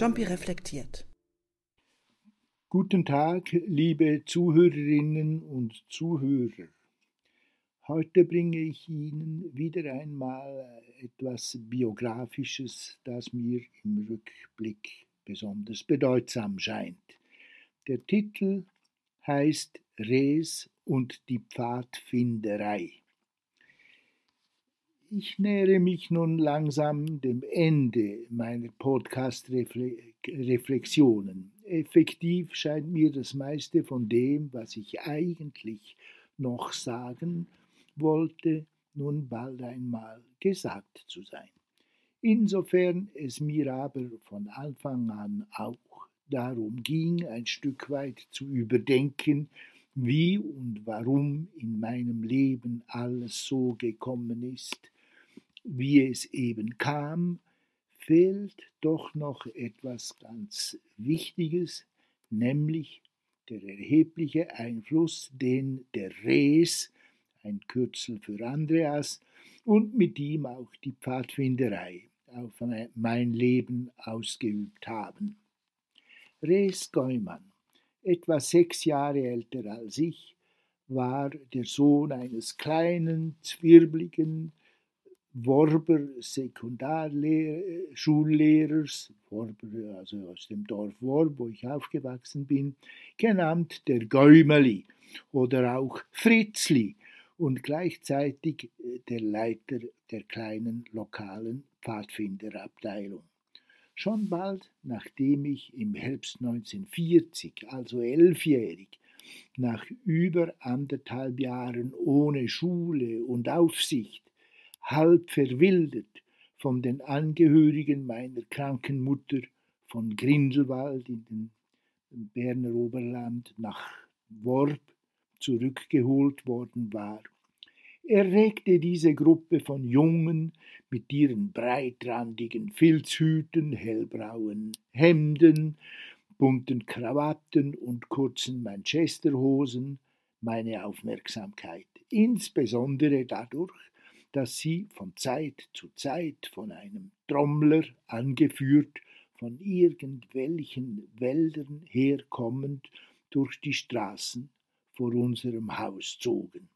Jumpy reflektiert. Guten Tag, liebe Zuhörerinnen und Zuhörer. Heute bringe ich Ihnen wieder einmal etwas Biografisches, das mir im Rückblick besonders bedeutsam scheint. Der Titel heißt Res und die Pfadfinderei. Ich nähere mich nun langsam dem Ende meiner Podcast-Reflexionen. Effektiv scheint mir das meiste von dem, was ich eigentlich noch sagen wollte, nun bald einmal gesagt zu sein. Insofern es mir aber von Anfang an auch darum ging, ein Stück weit zu überdenken, wie und warum in meinem Leben alles so gekommen ist, wie es eben kam, fehlt doch noch etwas ganz Wichtiges, nämlich der erhebliche Einfluss, den der Res, ein Kürzel für Andreas, und mit ihm auch die Pfadfinderei auf mein Leben ausgeübt haben. Res Geumann, etwa sechs Jahre älter als ich, war der Sohn eines kleinen, zwirbligen, Worber Sekundarschullehrers, Worber, also aus dem Dorf Worb, wo ich aufgewachsen bin, genannt der Gäumeli oder auch Fritzli und gleichzeitig äh, der Leiter der kleinen lokalen Pfadfinderabteilung. Schon bald, nachdem ich im Herbst 1940, also elfjährig, nach über anderthalb Jahren ohne Schule und Aufsicht halb verwildert von den Angehörigen meiner kranken Mutter von Grindelwald in den Berner Oberland nach Worb zurückgeholt worden war, erregte diese Gruppe von Jungen mit ihren breitrandigen Filzhüten, hellbrauen Hemden, bunten Krawatten und kurzen Manchesterhosen meine Aufmerksamkeit, insbesondere dadurch, dass sie von Zeit zu Zeit von einem Trommler angeführt, von irgendwelchen Wäldern herkommend durch die Straßen vor unserem Haus zogen.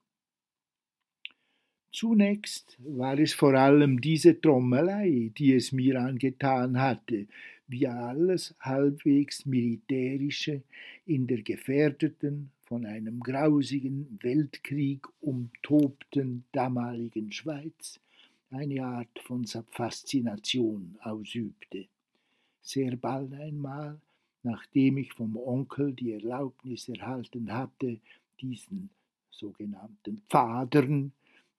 Zunächst war es vor allem diese Trommelei, die es mir angetan hatte, wie alles halbwegs militärische in der gefährdeten, von einem grausigen Weltkrieg umtobten damaligen Schweiz eine Art von Faszination ausübte. Sehr bald einmal, nachdem ich vom Onkel die Erlaubnis erhalten hatte, diesen sogenannten Pfadern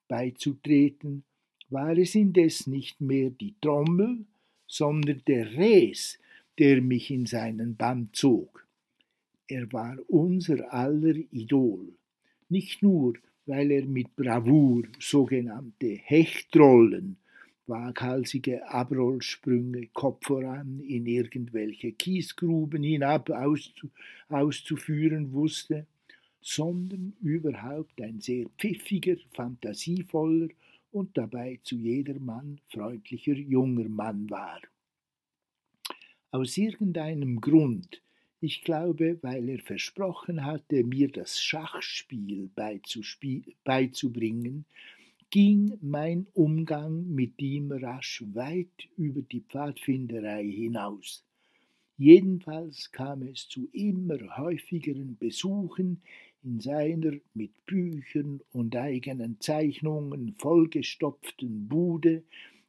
beizutreten, war es indes nicht mehr die Trommel, sondern der Res, der mich in seinen Bann zog. Er war unser aller Idol, nicht nur, weil er mit Bravour sogenannte Hechtrollen, waghalsige Abrollsprünge Kopf voran in irgendwelche Kiesgruben hinab auszu auszuführen wusste, sondern überhaupt ein sehr pfiffiger, fantasievoller und dabei zu jedermann freundlicher junger Mann war. Aus irgendeinem Grund ich glaube, weil er versprochen hatte, mir das Schachspiel beizubringen, ging mein Umgang mit ihm rasch weit über die Pfadfinderei hinaus. Jedenfalls kam es zu immer häufigeren Besuchen in seiner mit Büchern und eigenen Zeichnungen vollgestopften Bude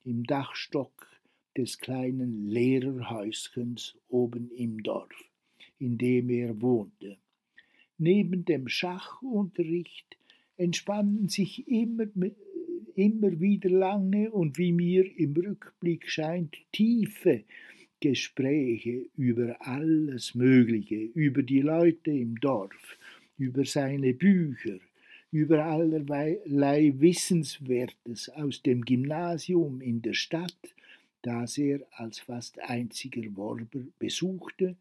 im Dachstock des kleinen Lehrerhäuschens oben im Dorf in dem er wohnte. Neben dem Schachunterricht entspannen sich immer, immer wieder lange und wie mir im Rückblick scheint tiefe Gespräche über alles Mögliche, über die Leute im Dorf, über seine Bücher, über allerlei Wissenswertes aus dem Gymnasium in der Stadt, das er als fast einziger Worber besuchte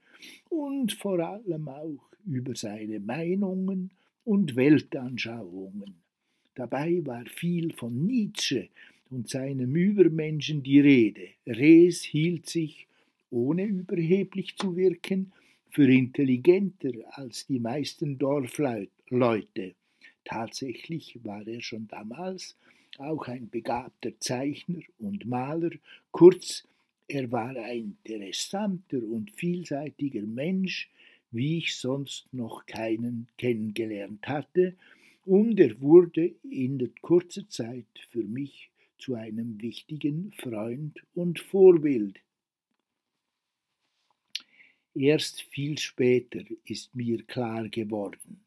und vor allem auch über seine Meinungen und Weltanschauungen. Dabei war viel von Nietzsche und seinem Übermenschen die Rede. Rees hielt sich, ohne überheblich zu wirken, für intelligenter als die meisten Dorfleute. Tatsächlich war er schon damals auch ein begabter Zeichner und Maler, kurz, er war ein interessanter und vielseitiger Mensch, wie ich sonst noch keinen kennengelernt hatte, und er wurde in der kurzen Zeit für mich zu einem wichtigen Freund und Vorbild. Erst viel später ist mir klar geworden,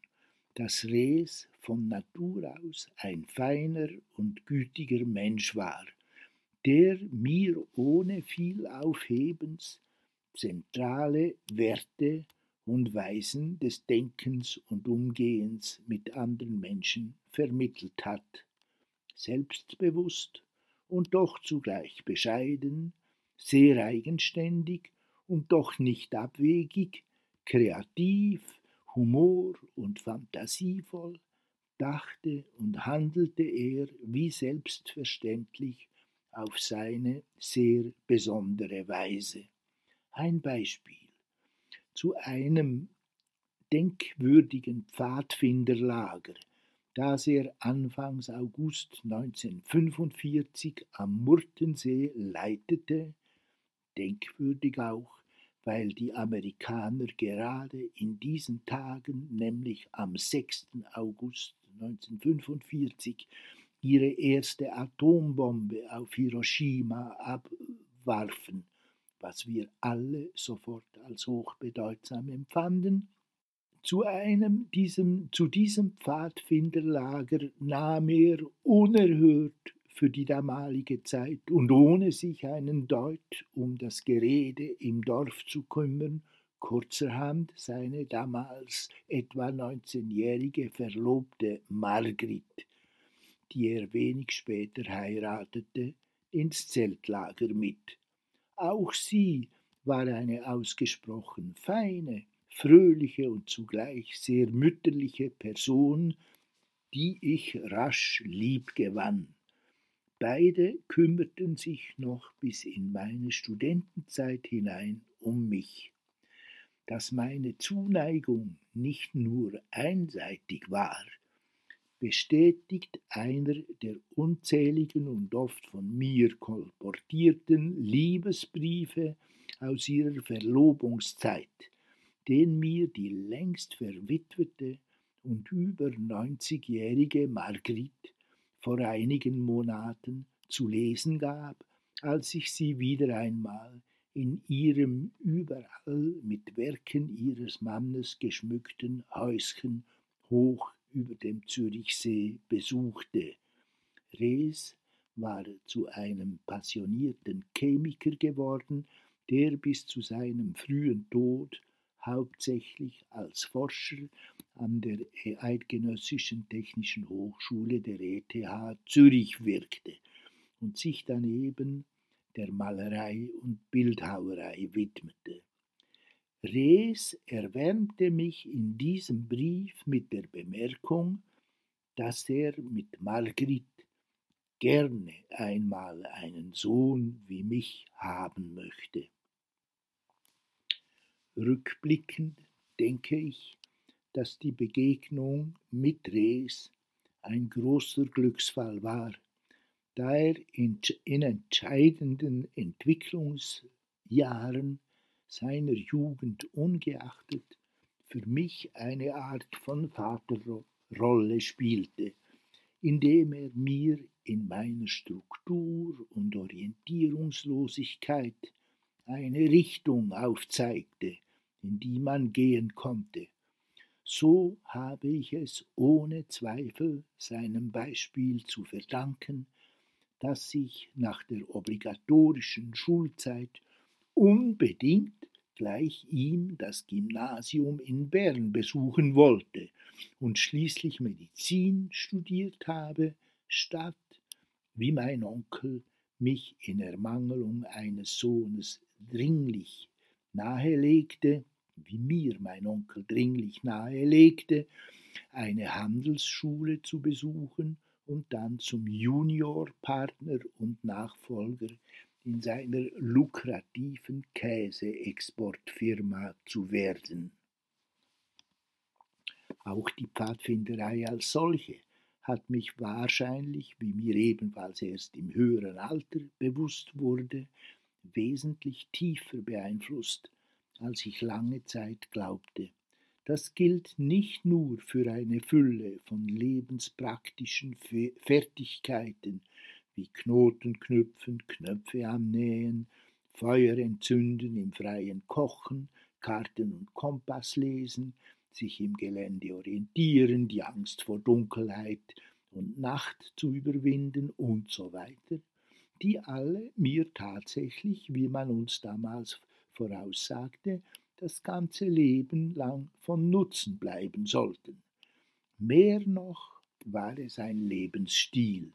dass Rees von Natur aus ein feiner und gütiger Mensch war, der mir ohne viel Aufhebens zentrale Werte und Weisen des Denkens und Umgehens mit anderen Menschen vermittelt hat, selbstbewusst und doch zugleich bescheiden, sehr eigenständig und doch nicht abwegig, kreativ, humor und fantasievoll, dachte und handelte er wie selbstverständlich auf seine sehr besondere Weise. Ein Beispiel. Zu einem denkwürdigen Pfadfinderlager, das er Anfangs August 1945 am Murtensee leitete, denkwürdig auch, weil die Amerikaner gerade in diesen Tagen, nämlich am 6. August 1945, ihre erste Atombombe auf Hiroshima abwarfen, was wir alle sofort als hochbedeutsam empfanden. Zu einem diesem, zu diesem Pfadfinderlager nahm er unerhört für die damalige Zeit und ohne sich einen Deut um das Gerede im Dorf zu kümmern, kurzerhand seine damals etwa 19-jährige Verlobte Margrit, die er wenig später heiratete, ins Zeltlager mit. Auch sie war eine ausgesprochen feine, fröhliche und zugleich sehr mütterliche Person, die ich rasch lieb gewann. Beide kümmerten sich noch bis in meine Studentenzeit hinein um mich. Dass meine Zuneigung nicht nur einseitig war, bestätigt einer der unzähligen und oft von mir kolportierten Liebesbriefe aus ihrer Verlobungszeit, den mir die längst verwitwete und über 90-jährige Margrit vor einigen Monaten zu lesen gab, als ich sie wieder einmal in ihrem überall mit Werken ihres Mannes geschmückten Häuschen hoch über dem Zürichsee besuchte. Rees war zu einem passionierten Chemiker geworden, der bis zu seinem frühen Tod hauptsächlich als Forscher an der Eidgenössischen Technischen Hochschule der ETH Zürich wirkte und sich daneben der Malerei und Bildhauerei widmete. Rees erwärmte mich in diesem Brief mit der Bemerkung, dass er mit Margrit gerne einmal einen Sohn wie mich haben möchte. Rückblickend denke ich, dass die Begegnung mit Rees ein großer Glücksfall war, da er in, in entscheidenden Entwicklungsjahren seiner Jugend ungeachtet für mich eine Art von Vaterrolle spielte, indem er mir in meiner Struktur und Orientierungslosigkeit eine Richtung aufzeigte, in die man gehen konnte. So habe ich es ohne Zweifel seinem Beispiel zu verdanken, dass ich nach der obligatorischen Schulzeit unbedingt gleich ihm das Gymnasium in Bern besuchen wollte und schließlich Medizin studiert habe, statt, wie mein Onkel mich in Ermangelung eines Sohnes dringlich nahelegte, wie mir mein Onkel dringlich nahelegte, eine Handelsschule zu besuchen und dann zum Juniorpartner und Nachfolger in seiner lukrativen Käseexportfirma zu werden. Auch die Pfadfinderei als solche hat mich wahrscheinlich, wie mir ebenfalls erst im höheren Alter bewusst wurde, wesentlich tiefer beeinflusst, als ich lange Zeit glaubte. Das gilt nicht nur für eine Fülle von lebenspraktischen Fertigkeiten wie Knoten knüpfen, Knöpfe annähen, Feuer entzünden, im freien Kochen, Karten und Kompass lesen, sich im Gelände orientieren, die Angst vor Dunkelheit und Nacht zu überwinden und so weiter, die alle mir tatsächlich, wie man uns damals voraussagte, das ganze Leben lang von Nutzen bleiben sollten. Mehr noch war es ein Lebensstil,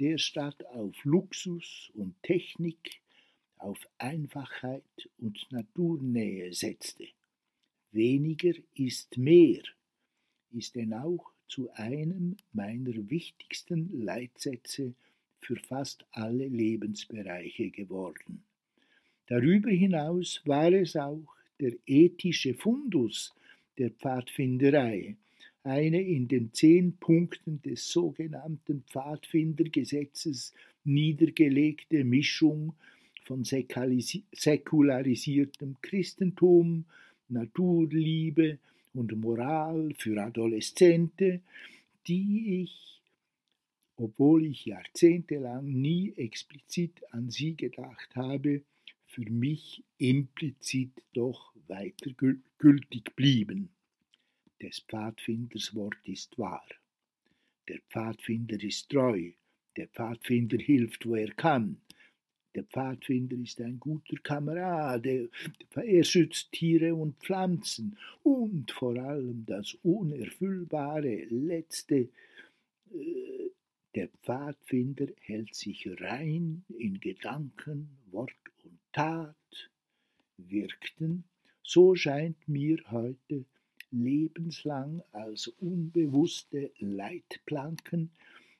der statt auf Luxus und Technik auf Einfachheit und Naturnähe setzte. Weniger ist mehr ist denn auch zu einem meiner wichtigsten Leitsätze für fast alle Lebensbereiche geworden. Darüber hinaus war es auch der ethische Fundus der Pfadfinderei, eine in den zehn Punkten des sogenannten Pfadfindergesetzes niedergelegte Mischung von säkularisiertem Christentum, Naturliebe und Moral für Adoleszente, die ich, obwohl ich jahrzehntelang nie explizit an sie gedacht habe, für mich implizit doch weiter gültig blieben. Des Pfadfinders Wort ist wahr. Der Pfadfinder ist treu. Der Pfadfinder hilft, wo er kann. Der Pfadfinder ist ein guter Kamerade. Er schützt Tiere und Pflanzen. Und vor allem das unerfüllbare letzte. Äh, der Pfadfinder hält sich rein in Gedanken, Wort Tat wirkten, so scheint mir heute lebenslang als unbewusste Leitplanken,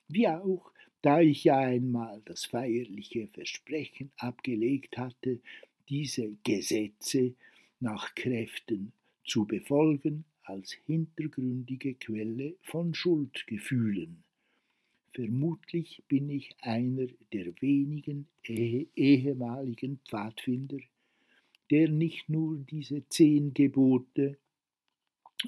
wie auch da ich ja einmal das feierliche Versprechen abgelegt hatte, diese Gesetze nach Kräften zu befolgen, als hintergründige Quelle von Schuldgefühlen. Vermutlich bin ich einer der wenigen eh ehemaligen Pfadfinder, der nicht nur diese zehn Gebote,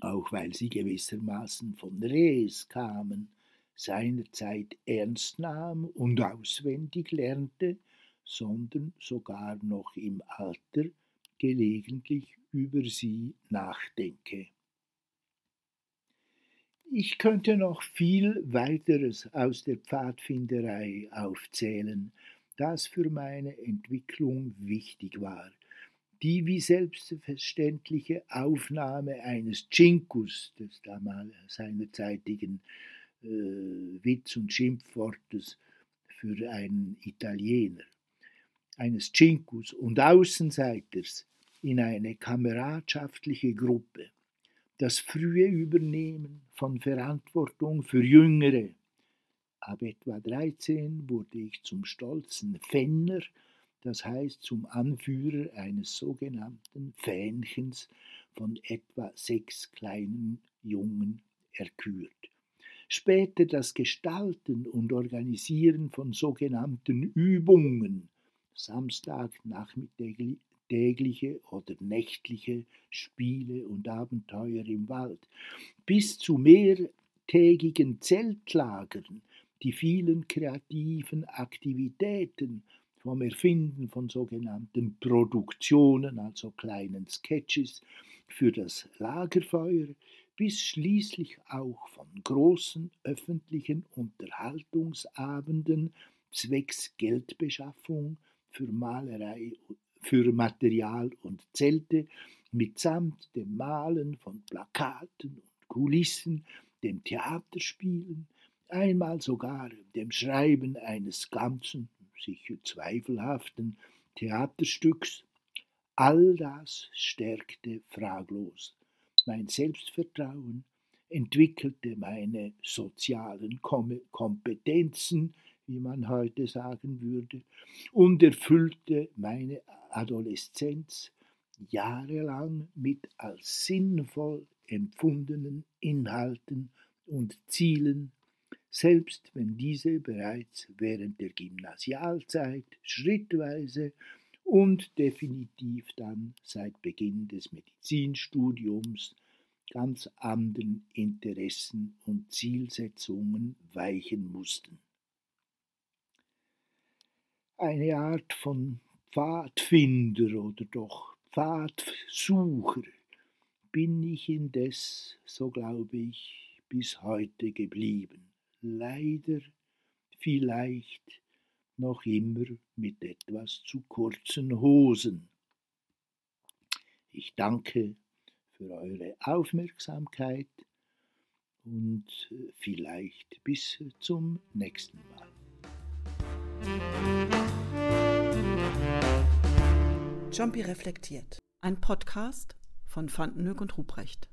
auch weil sie gewissermaßen von Res kamen, seinerzeit ernst nahm und auswendig lernte, sondern sogar noch im Alter gelegentlich über sie nachdenke. Ich könnte noch viel weiteres aus der Pfadfinderei aufzählen, das für meine Entwicklung wichtig war. Die wie selbstverständliche Aufnahme eines Cinkus, des damals seinerzeitigen äh, Witz- und Schimpfwortes für einen Italiener, eines Cinkus und Außenseiters in eine kameradschaftliche Gruppe das frühe Übernehmen von Verantwortung für Jüngere. Ab etwa 13 wurde ich zum stolzen Fenner, das heißt zum Anführer eines sogenannten Fähnchens von etwa sechs kleinen Jungen erkürt. Später das Gestalten und Organisieren von sogenannten Übungen, Samstagnachmittag tägliche oder nächtliche Spiele und Abenteuer im Wald, bis zu mehrtägigen Zeltlagern, die vielen kreativen Aktivitäten vom Erfinden von sogenannten Produktionen, also kleinen Sketches für das Lagerfeuer, bis schließlich auch von großen öffentlichen Unterhaltungsabenden zwecks Geldbeschaffung für Malerei für Material und Zelte mitsamt dem Malen von Plakaten und Kulissen, dem Theaterspielen, einmal sogar dem Schreiben eines ganzen, sicher zweifelhaften Theaterstücks. All das stärkte fraglos mein Selbstvertrauen, entwickelte meine sozialen Kompetenzen wie man heute sagen würde, und erfüllte meine Adoleszenz jahrelang mit als sinnvoll empfundenen Inhalten und Zielen, selbst wenn diese bereits während der Gymnasialzeit schrittweise und definitiv dann seit Beginn des Medizinstudiums ganz anderen Interessen und Zielsetzungen weichen mussten. Eine Art von Pfadfinder oder doch Pfadsucher bin ich indes, so glaube ich, bis heute geblieben. Leider vielleicht noch immer mit etwas zu kurzen Hosen. Ich danke für eure Aufmerksamkeit und äh, vielleicht bis zum nächsten Mal. Jumpy reflektiert. Ein Podcast von Vandenhoek und Ruprecht.